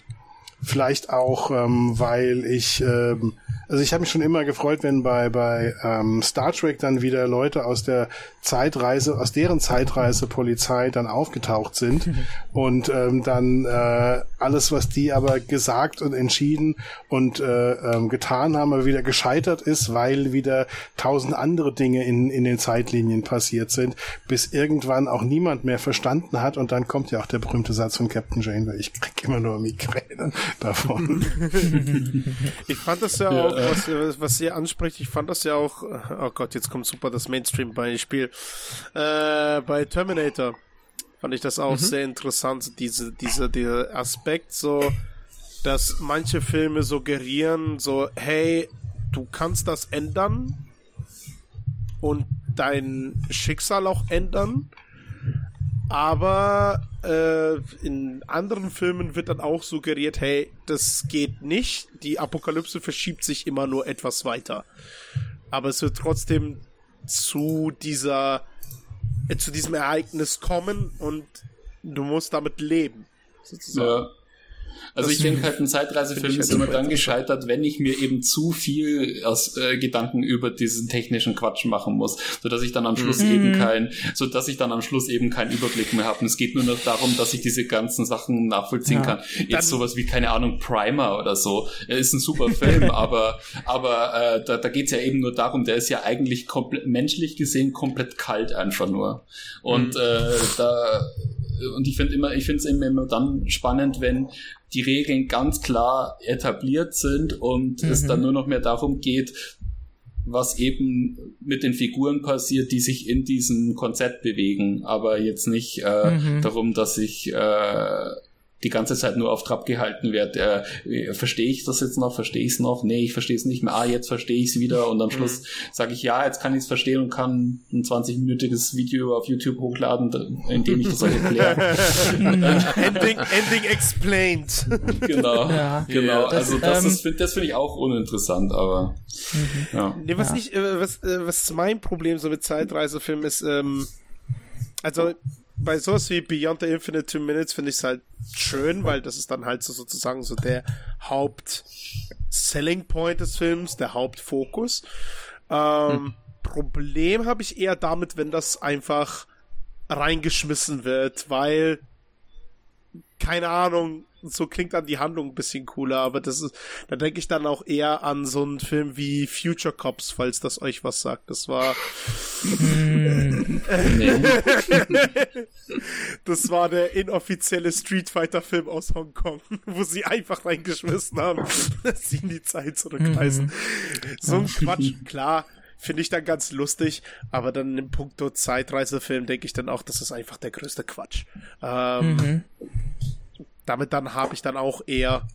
vielleicht auch, ähm, weil ich ähm, also ich habe mich schon immer gefreut, wenn bei, bei ähm, Star Trek dann wieder Leute aus der Zeitreise, aus deren Zeitreisepolizei dann aufgetaucht sind und ähm, dann äh, alles, was die aber gesagt und entschieden und äh, ähm, getan haben, wieder gescheitert ist, weil wieder tausend andere Dinge in, in den Zeitlinien passiert sind, bis irgendwann auch niemand mehr verstanden hat und dann kommt ja auch der berühmte Satz von Captain Janeway, ich krieg immer nur Migräne davon. ich fand das ja auch was, was ihr anspricht, ich fand das ja auch, oh Gott, jetzt kommt super das Mainstream-Beispiel. Äh, bei Terminator fand ich das auch mhm. sehr interessant, diese, diese, dieser Aspekt so, dass manche Filme suggerieren so, hey, du kannst das ändern und dein Schicksal auch ändern aber äh, in anderen Filmen wird dann auch suggeriert, hey, das geht nicht. Die Apokalypse verschiebt sich immer nur etwas weiter. Aber es wird trotzdem zu dieser, äh, zu diesem Ereignis kommen und du musst damit leben. Sozusagen. Ja. Also Das ich denke halt, ein Zeitreisefilm ist immer dann gescheitert, wenn ich mir eben zu viel aus äh, Gedanken über diesen technischen Quatsch machen muss, so dass ich dann am Schluss Mhm. eben kein, so dass ich dann am Schluss eben keinen Überblick mehr habe. Und es geht nur noch darum, dass ich diese ganzen Sachen nachvollziehen Ja. kann. Jetzt sowas wie keine Ahnung Primer oder so, er ist ein super Film, aber aber äh, da, da geht's ja eben nur darum, der ist ja eigentlich komplett menschlich gesehen komplett kalt einfach nur. Und äh, da und ich finde immer, ich finde es immer, dann spannend, wenn die Regeln ganz klar etabliert sind und es dann nur noch mehr darum geht, was eben mit den Figuren passiert, die sich in diesem Konzept bewegen, aber jetzt nicht äh, Mhm. darum, dass ich äh, die ganze Zeit nur auf Trab gehalten werde. Äh, verstehe ich das jetzt noch? Verstehe ich es noch? Nee, ich verstehe es nicht mehr. Ah, jetzt verstehe ich es wieder und am Schluss sage ich, ja, jetzt kann ich es verstehen und kann ein 20-minütiges Video auf YouTube hochladen, in dem ich das euch erkläre. Ending, Ending explained. genau. Ja. Genau. Das, also das, ähm, ist, das finde ich auch uninteressant, aber ja. Nee, was Ja. nicht, äh, was, äh, was mein Problem so mit Zeitreisefilmen ist, ähm, also bei sowas wie Beyond the Infinite Two Minutes finde ich es halt schön, weil das ist dann halt so sozusagen so der Haupt-Selling Point des Films, der Hauptfokus. Ähm, Problem habe ich eher damit, wenn das einfach reingeschmissen wird, weil keine Ahnung, so klingt dann die Handlung ein bisschen cooler, aber das ist, da denke ich dann auch eher an so einen Film wie Future Cops, falls das euch was sagt. Das war, das war der inoffizielle Street Fighter Film aus Hongkong, wo sie einfach reingeschmissen haben, dass sie in die Zeit zurückreisen. So ein Quatsch, klar. Finde ich dann ganz lustig, aber dann im Punkto Zeitreisefilm denke ich dann auch, das ist einfach der größte Quatsch. Ähm, damit dann habe ich dann auch eher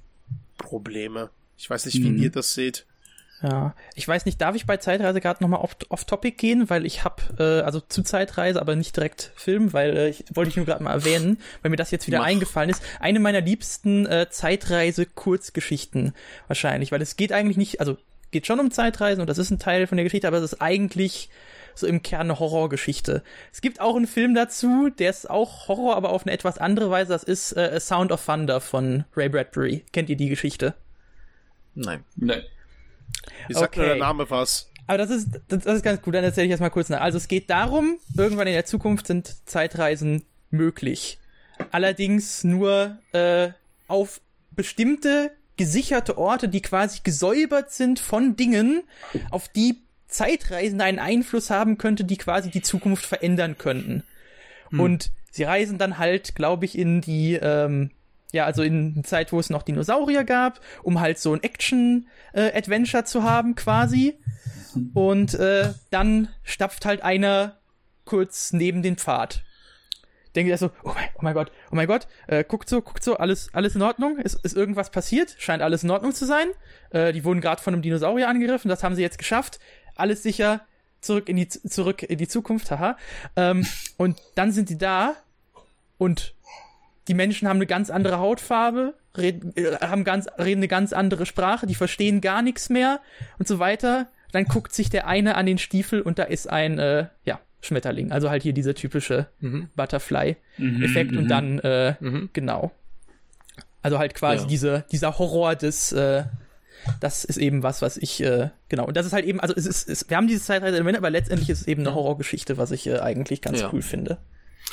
Probleme. Ich weiß nicht, wie Mhm. ihr das seht. Ja, ich weiß nicht, darf ich bei Zeitreise gerade nochmal off, off Topic gehen, weil ich habe, äh, also zu Zeitreise, aber nicht direkt Film, weil äh, ich wollte ich nur gerade mal erwähnen, weil mir das jetzt wieder Mach. eingefallen ist. Eine meiner liebsten äh, Zeitreise-Kurzgeschichten wahrscheinlich, weil es geht eigentlich nicht, also geht schon um Zeitreisen und das ist ein Teil von der Geschichte, aber es ist eigentlich so im Kern eine Horrorgeschichte. Es gibt auch einen Film dazu, der ist auch Horror, aber auf eine etwas andere Weise. Das ist äh, A Sound of Thunder von Ray Bradbury. Kennt ihr die Geschichte? Nein. Ne. Wie sagt nur Okay. der Name was? Aber das ist, das, das ist ganz gut, dann erzähle ich erstmal kurz nach. Also es geht darum, irgendwann in der Zukunft sind Zeitreisen möglich. Allerdings nur äh, auf bestimmte gesicherte Orte, die quasi gesäubert sind von Dingen, auf die Zeitreisende einen Einfluss haben könnte, die quasi die Zukunft verändern könnten. Und sie reisen dann halt, glaube ich, in die, ähm, ja, also in eine Zeit, wo es noch Dinosaurier gab, um halt so ein Action-Adventure zu haben, quasi. Und äh, dann stapft halt einer kurz neben den Pfad. Denkt er so, oh mein, oh mein Gott, oh mein Gott, äh, guckt so, guckt so, alles, alles in Ordnung? Ist, ist irgendwas passiert? Scheint alles in Ordnung zu sein. Äh, die wurden gerade von einem Dinosaurier angegriffen, das haben sie jetzt geschafft. Alles sicher, zurück in die, zurück in die Zukunft, haha. Ähm, und dann sind die da und die Menschen haben eine ganz andere Hautfarbe, reden, äh, haben ganz, reden eine ganz andere Sprache, die verstehen gar nichts mehr und so weiter. Dann guckt sich der eine an den Stiefel und da ist ein, äh, ja, Schmetterling. Also halt hier dieser typische Butterfly-Effekt und dann, äh, genau. Also halt quasi Ja. diese, dieser Horror des, äh, das ist eben was, was ich, äh, genau. Und das ist halt eben, also es ist, es, wir haben dieses Zeitreise-Element, aber letztendlich ist es eben eine Horrorgeschichte, was ich äh, eigentlich ganz Ja. cool finde.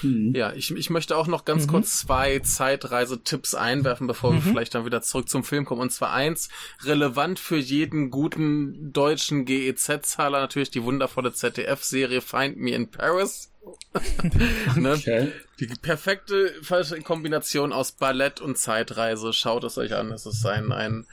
Ja, ich, ich möchte auch noch ganz kurz zwei Zeitreisetipps einwerfen, bevor wir vielleicht dann wieder zurück zum Film kommen. Und zwar eins, relevant für jeden guten deutschen GEZ-Zahler natürlich die wundervolle ZDF-Serie Find Me in Paris. ne? Okay. Die perfekte Kombination aus Ballett und Zeitreise. Schaut es euch an. Es ist ein, ein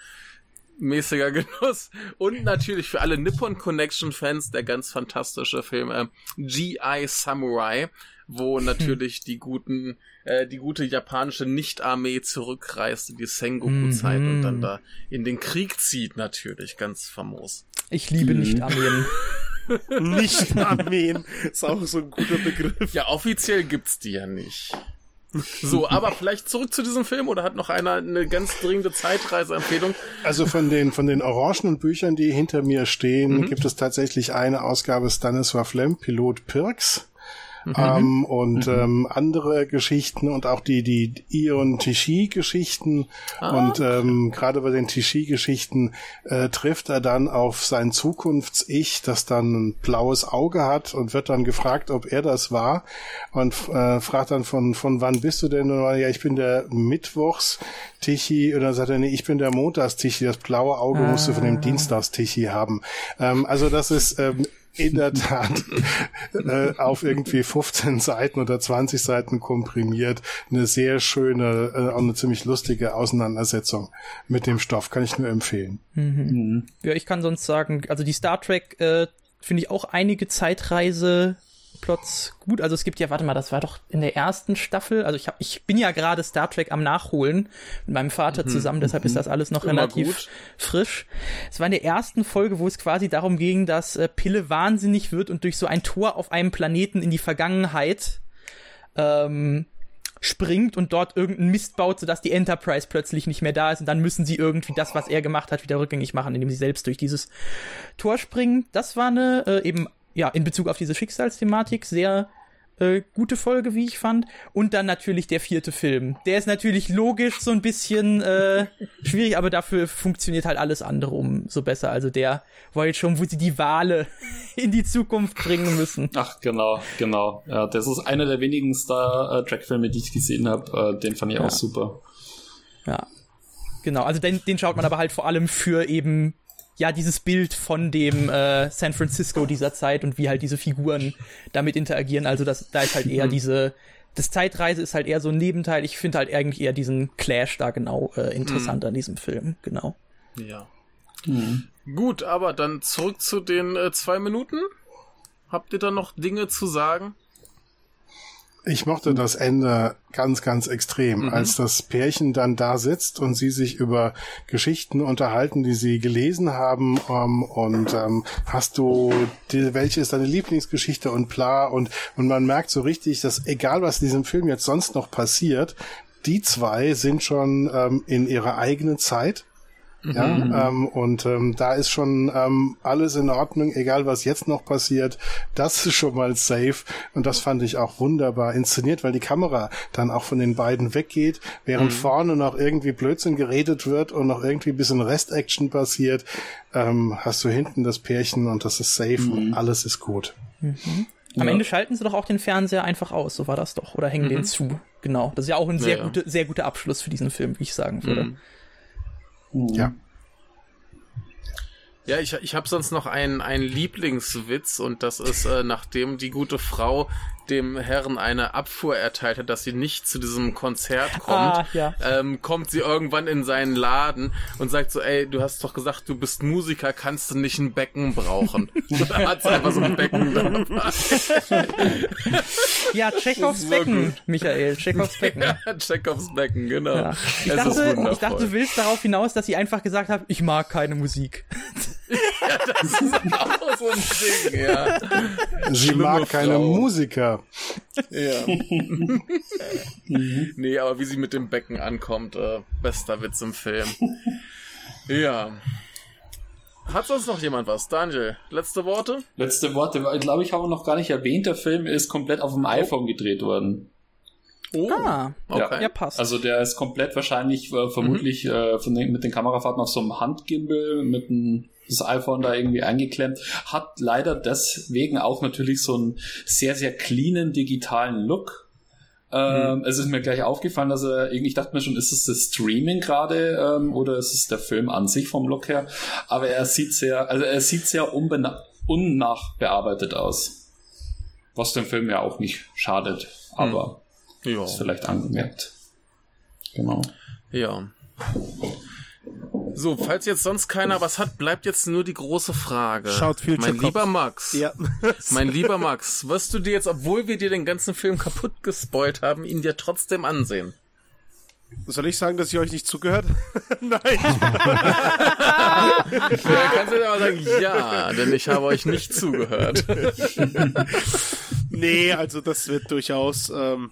mäßiger Genuss. Und natürlich für alle Nippon Connection Fans der ganz fantastische Film äh, G.I. Samurai, wo natürlich die guten, äh, die gute japanische Nicht-Armee zurückreist in die Sengoku-Zeit und dann da in den Krieg zieht natürlich, ganz famos. Ich liebe nicht Armeen. Nicht Armeen. Ist auch so ein guter Begriff. Ja, offiziell gibt's die ja nicht. So, aber vielleicht zurück zu diesem Film oder hat noch einer eine ganz dringende Zeitreiseempfehlung? Also von den, von den orangenen Büchern, die hinter mir stehen, gibt es tatsächlich eine Ausgabe Stanislaw Lem, Pilot Pirks. Mhm. ähm, und mhm. ähm, andere Geschichten und auch die die Ion Tishi Geschichten ah. und ähm, gerade bei den Tishi Geschichten äh, trifft er dann auf sein Zukunfts-Ich, das dann ein blaues Auge hat und wird dann gefragt, ob er das war und äh, fragt dann von von wann bist du denn? Und ja, ich bin der Mittwochs Tichi und dann sagt er, nee, ich bin der Montags Tichi, das blaue Auge ah. musst du von dem Dienstags Tichi haben. Ähm, also das ist ähm, in der Tat äh, auf irgendwie 15 Seiten oder 20 Seiten komprimiert. Eine sehr schöne, äh, auch eine ziemlich lustige Auseinandersetzung mit dem Stoff. Kann ich nur empfehlen. Mhm. Mhm. Ja, ich kann sonst sagen, also die Star Trek äh, finde ich auch einige Zeitreise Plots gut. Also es gibt ja, warte mal, das war doch in der ersten Staffel. Also ich hab, ich bin ja gerade Star Trek am Nachholen mit meinem Vater mhm. zusammen, deshalb ist das alles noch Immer relativ gut. frisch. Es war in der ersten Folge, wo es quasi darum ging, dass äh, Pille wahnsinnig wird und durch so ein Tor auf einem Planeten in die Vergangenheit ähm, springt und dort irgendeinen Mist baut, sodass die Enterprise plötzlich nicht mehr da ist und dann müssen sie irgendwie das, was er gemacht hat, wieder rückgängig machen, indem sie selbst durch dieses Tor springen. Das war eine äh, eben ja, in Bezug auf diese Schicksalsthematik sehr äh, gute Folge, wie ich fand. Und dann natürlich der vierte Film. Der ist natürlich logisch so ein bisschen äh, schwierig, aber dafür funktioniert halt alles andere umso besser. Also der war jetzt schon, wo sie die Wale in die Zukunft bringen müssen. Ach, genau, genau. Ja, das ist einer der wenigen Star Trek-Filme, die ich gesehen habe. Äh, den fand ich ja. auch super. Ja. Genau, also den, den schaut man aber halt vor allem für eben ja dieses Bild von dem äh, San Francisco dieser Zeit und wie halt diese Figuren damit interagieren. Also das, da ist halt eher mhm. diese, das Zeitreise ist halt eher so ein Nebenteil. Ich finde halt eigentlich eher diesen Clash da genau äh, interessant mhm. an diesem Film, genau. Ja. Mhm. Gut, aber dann zurück zu den äh, zwei Minuten. Habt ihr da noch Dinge zu sagen? Ich mochte das Ende ganz, ganz extrem, mhm. als das Pärchen dann da sitzt und sie sich über Geschichten unterhalten, die sie gelesen haben ähm, und ähm, hast du, die, welche ist deine Lieblingsgeschichte und bla und, und man merkt so richtig, dass egal was in diesem Film jetzt sonst noch passiert, die zwei sind schon ähm, in ihrer eigenen Zeit ja, mhm. ähm, und ähm, da ist schon ähm, alles in Ordnung, egal was jetzt noch passiert. Das ist schon mal safe. Und das fand ich auch wunderbar inszeniert, weil die Kamera dann auch von den beiden weggeht, während mhm. vorne noch irgendwie Blödsinn geredet wird und noch irgendwie ein bisschen Rest-Action passiert, ähm, hast du hinten das Pärchen und das ist safe mhm. und alles ist gut. Mhm. Am ja. Ende schalten sie doch auch den Fernseher einfach aus, so war das doch. Oder hängen den mhm. zu. Genau. Das ist ja auch ein sehr, ja, gute, sehr guter Abschluss für diesen Film, wie ich sagen würde. Mhm. Ja. Ja, ich, ich habe sonst noch einen, einen Lieblingswitz und das ist, äh, nachdem die gute Frau dem Herrn eine Abfuhr erteilt hat, dass sie nicht zu diesem Konzert kommt, ah, ja. ähm, kommt sie irgendwann in seinen Laden und sagt so, ey, du hast doch gesagt, du bist Musiker, kannst du nicht ein Becken brauchen? da hat sie einfach so ein Becken dabei. ja, Chekhovs Becken. Michael, Chekhovs Becken. Ja, Chekhovs Becken, genau. Ja. Ich, dachte, ich dachte, du willst darauf hinaus, dass sie einfach gesagt hat, ich mag keine Musik. Ja, das ist auch so ein Ding, ja. Sie Schlimme mag keine Frau. Musiker. Ja. nee, aber wie sie mit dem Becken ankommt, äh, bester Witz im Film. Ja. Hat sonst noch jemand was? Daniel, letzte Worte? Letzte Worte. Ich glaube, ich habe noch gar nicht erwähnt, der Film ist komplett auf dem oh. iPhone gedreht worden. Oh, ah, okay. Ja, passt. Also der ist komplett wahrscheinlich äh, vermutlich mhm. äh, von den, mit den Kamerafahrten auf so einem Handgimbal mit einem das iPhone da irgendwie eingeklemmt, hat leider deswegen auch natürlich so einen sehr, sehr cleanen digitalen Look. Ähm, mhm. Es ist mir gleich aufgefallen, dass er irgendwie, ich dachte mir schon, ist es das Streaming gerade ähm, oder ist es der Film an sich vom Look her? Aber er sieht sehr, also er sieht sehr unnachbearbeitet aus. Was dem Film ja auch nicht schadet, aber mhm. ist vielleicht angemerkt. Genau. Ja. So, falls jetzt sonst keiner was hat, bleibt jetzt nur die große Frage. Schaut viel Mein lieber Max. Ja. mein lieber Max, wirst du dir jetzt, obwohl wir dir den ganzen Film kaputt gespoilt haben, ihn dir trotzdem ansehen? Soll ich sagen, dass ich euch nicht zugehört? Nein. ja, kannst du dir aber sagen, ja, denn ich habe euch nicht zugehört. nee, also das wird durchaus ähm,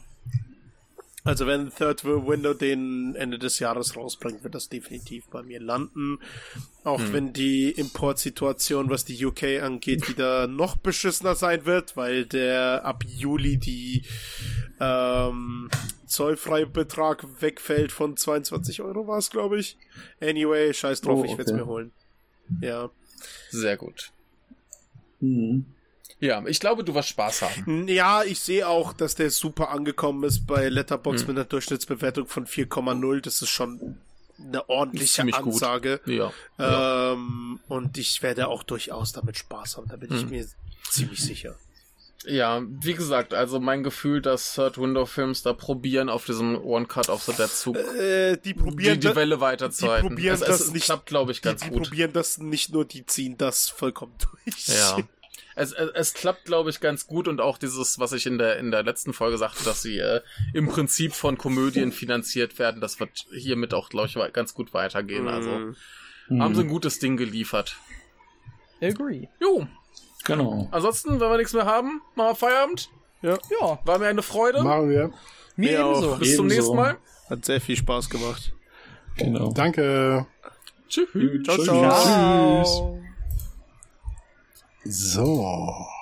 Also wenn Third Window den Ende des Jahres rausbringt, wird das definitiv bei mir landen. Auch Hm. wenn die Importsituation, was die UK angeht, wieder noch beschissener sein wird, weil der ab Juli die ähm, Zollfreibetrag wegfällt von 22 Euro war es, glaube ich. Anyway, scheiß drauf, Oh, ich werde es okay. mir holen. Ja. Sehr gut. Mhm. Ja, ich glaube, du wirst Spaß haben. Ja, ich sehe auch, dass der super angekommen ist bei Letterbox Hm. mit einer Durchschnittsbewertung von 4,0. Das ist schon eine ordentliche. Ansage. Ja. ja. Ähm, und ich werde auch durchaus damit Spaß haben, da bin ich Hm. mir ziemlich sicher. Ja, wie gesagt, also mein Gefühl, dass Third Window Films da probieren, auf diesem One Cut of the Dead Zug Äh, die probieren die, die Welle weiterzuhalten. die probieren es, das es nicht- klappt, glaube ich, die, ganz die gut. probieren das nicht nur, die ziehen das vollkommen durch. Ja. Es, es, es klappt, glaube ich, ganz gut und auch dieses, was ich in der, in der letzten Folge sagte, dass sie äh, im Prinzip von Komödien finanziert werden, das wird hiermit auch, glaube ich, ganz gut weitergehen. Also Mhm. haben sie ein gutes Ding geliefert. Agree. Jo, Genau. ansonsten, wenn wir nichts mehr haben, machen wir Feierabend. Ja, War mir eine Freude. Machen wir. mir Mir auch. ebenso. Bis zum Ebenso. nächsten Mal. Hat sehr viel Spaß gemacht. Genau. Danke. Tschüss. Ciao, Tschüss. ciao. Ciao. So.